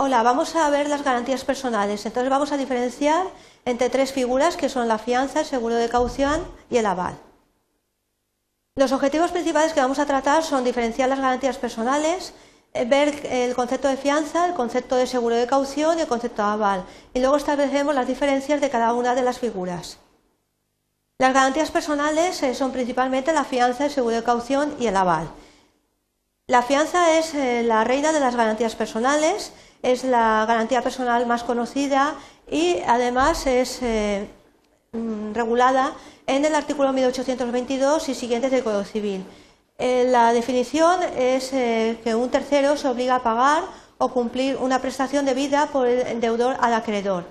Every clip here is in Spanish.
Hola, vamos a ver las garantías personales. Entonces vamos a diferenciar entre tres figuras que son la fianza, el seguro de caución y el aval. Los objetivos principales que vamos a tratar son diferenciar las garantías personales, eh, ver el concepto de fianza, el concepto de seguro de caución y el concepto de aval. Y luego establecemos las diferencias de cada una de las figuras. Las garantías personales eh, son principalmente la fianza, el seguro de caución y el aval. La fianza es eh, la reina de las garantías personales es la garantía personal más conocida y además es eh, mm, regulada en el artículo 1822 y siguientes del Código Civil. Eh, la definición es eh, que un tercero se obliga a pagar o cumplir una prestación debida por el deudor al acreedor.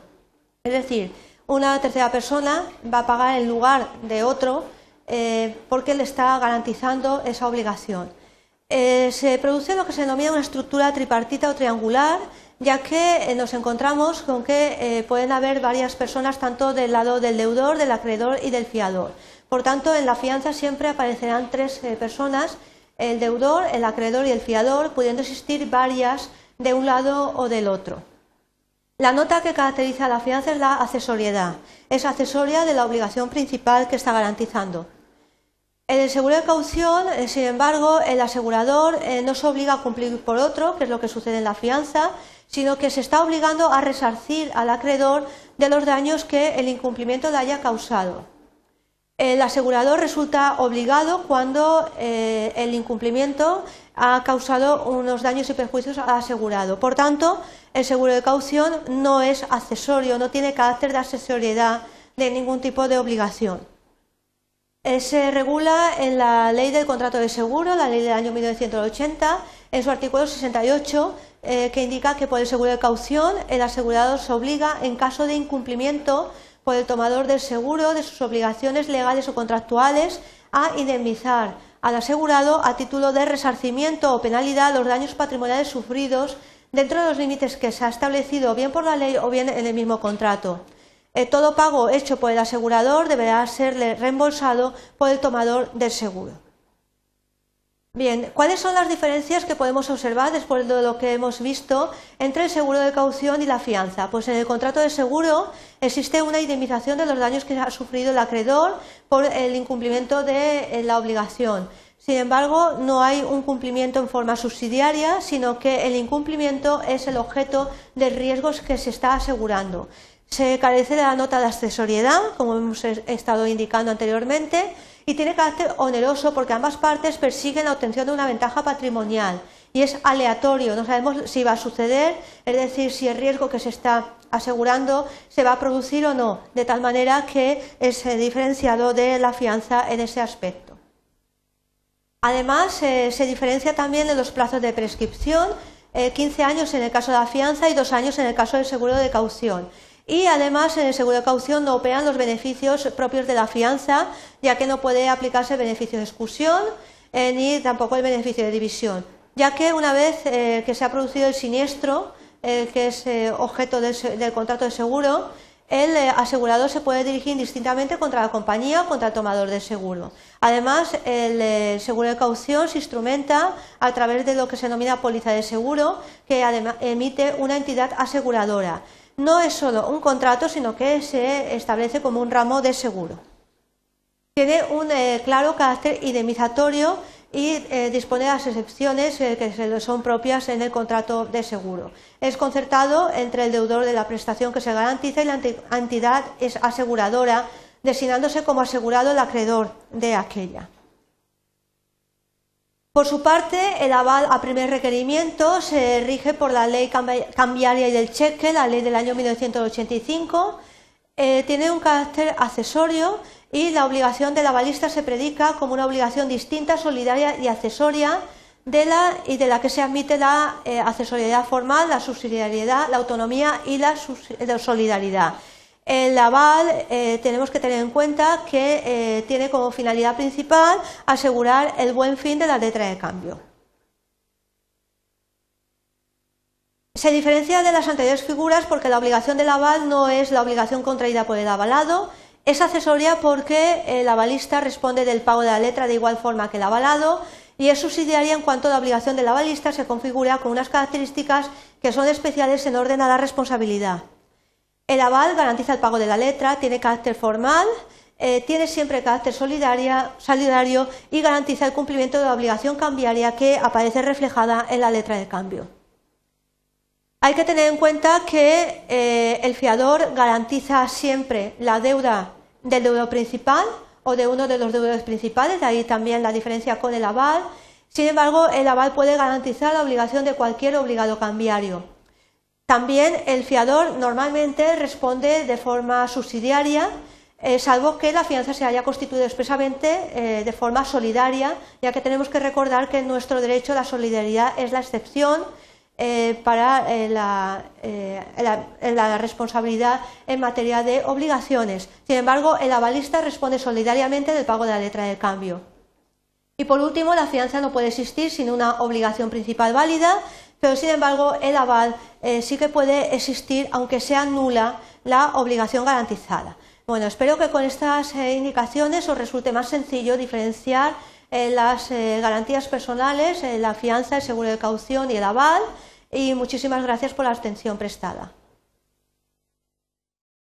Es decir, una tercera persona va a pagar en lugar de otro porque le está garantizando esa obligación. Eh, se produce lo que se denomina una estructura tripartita o triangular, ya que eh, nos encontramos con que eh, pueden haber varias personas tanto del lado del deudor, del acreedor y del fiador. Por tanto, en la fianza siempre aparecerán tres personas, el deudor, el acreedor y el fiador, pudiendo existir varias de un lado o del otro. La nota que caracteriza a la fianza es la accesoriedad. Es accesoria de la obligación principal que está garantizando. En el seguro de caución, eh, sin embargo, el asegurador eh, no se obliga a cumplir por otro, que es lo que sucede en la fianza, sino que se está obligando a resarcir al acreedor de los daños que el incumplimiento le haya causado. El asegurador resulta obligado cuando eh, el incumplimiento ha causado unos daños y perjuicios al asegurado. Por tanto, el seguro de caución no es accesorio, no tiene carácter de accesoriedad de ningún tipo de obligación. Eh, se regula en la ley del contrato de seguro, la ley del año 1980, en su artículo 68, eh, que indica que por el seguro de caución el asegurado se obliga, en caso de incumplimiento por el tomador del seguro de sus obligaciones legales o contractuales, a indemnizar al asegurado a título de resarcimiento o penalidad los daños patrimoniales sufridos dentro de los límites que se ha establecido bien por la ley o bien en el mismo contrato. Eh, todo pago hecho por el asegurador deberá serle reembolsado por el tomador del seguro. Bien, ¿cuáles son las diferencias que podemos observar después de lo que hemos visto entre el seguro de caución y la fianza? Pues en el contrato de seguro existe una indemnización de los daños que ha sufrido el acreedor por el incumplimiento de eh, la obligación. Sin embargo, no hay un cumplimiento en forma subsidiaria, sino que el incumplimiento es el objeto de riesgos que se está asegurando. Se carece de la nota de accesoriedad, como hemos estado indicando anteriormente, y tiene carácter oneroso porque ambas partes persiguen la obtención de una ventaja patrimonial y es aleatorio, no sabemos si va a suceder, es decir, si el riesgo que se está asegurando se va a producir o no, de tal manera que es eh, diferenciado de la fianza en ese aspecto. Además, eh, se diferencia también en los plazos de prescripción, 15 eh, años en el caso de la fianza y dos años en el caso del seguro de caución. Y además en el seguro de caución no operan los beneficios propios de la fianza, ya que no puede aplicarse el beneficio de exclusión eh, ni tampoco el beneficio de división, ya que una vez eh, que se ha producido el siniestro, eh, que es objeto del, contrato de seguro, el asegurado se puede dirigir indistintamente contra la compañía o contra el tomador de seguro. Además, el seguro de caución se instrumenta a través de lo que se denomina póliza de seguro, que emite una entidad aseguradora no es solo un contrato, sino que se establece como un ramo de seguro. Tiene un eh, claro carácter indemnizatorio y eh, dispone de las excepciones eh, que son propias en el contrato de seguro. Es concertado entre el deudor de la prestación que se garantiza y la entidad es aseguradora, designándose como asegurado el acreedor de aquella. Por su parte, el aval a primer requerimiento se rige por la ley cambiaria y del cheque, la ley del año 1985. Eh, tiene un carácter accesorio y la obligación del avalista se predica como una obligación distinta, solidaria y accesoria de la, y de la que se admite la eh, accesoriedad formal, la subsidiariedad, la autonomía y la solidaridad. El aval eh, tenemos que tener en cuenta que eh, tiene como finalidad principal asegurar el buen fin de la letra de cambio. Se diferencia de las anteriores figuras porque la obligación del aval no es la obligación contraída por el avalado, es accesoria porque el avalista responde del pago de la letra de igual forma que el avalado y es subsidiaria en cuanto la obligación del avalista se configura con unas características que son especiales en orden a la responsabilidad. El aval garantiza el pago de la letra, tiene carácter formal, eh, tiene siempre carácter solidario y garantiza el cumplimiento de la obligación cambiaria que aparece reflejada en la letra de cambio. Hay que tener en cuenta que eh, el fiador garantiza siempre la deuda del deudor principal o de uno de los deudores principales, de ahí también la diferencia con el aval. Sin embargo, el aval puede garantizar la obligación de cualquier obligado cambiario. También el fiador normalmente responde de forma subsidiaria, eh, salvo que la fianza se haya constituido expresamente eh, de forma solidaria, ya que tenemos que recordar que en nuestro derecho la solidaridad es la excepción eh, para eh, la, responsabilidad en materia de obligaciones. Sin embargo, el avalista responde solidariamente del pago de la letra de cambio. Y por último, la fianza no puede existir sin una obligación principal válida, pero sin embargo el aval sí que puede existir aunque sea nula la obligación garantizada. Bueno, espero que con estas indicaciones os resulte más sencillo diferenciar las garantías personales, la fianza, el seguro de caución y el aval y muchísimas gracias por la atención prestada.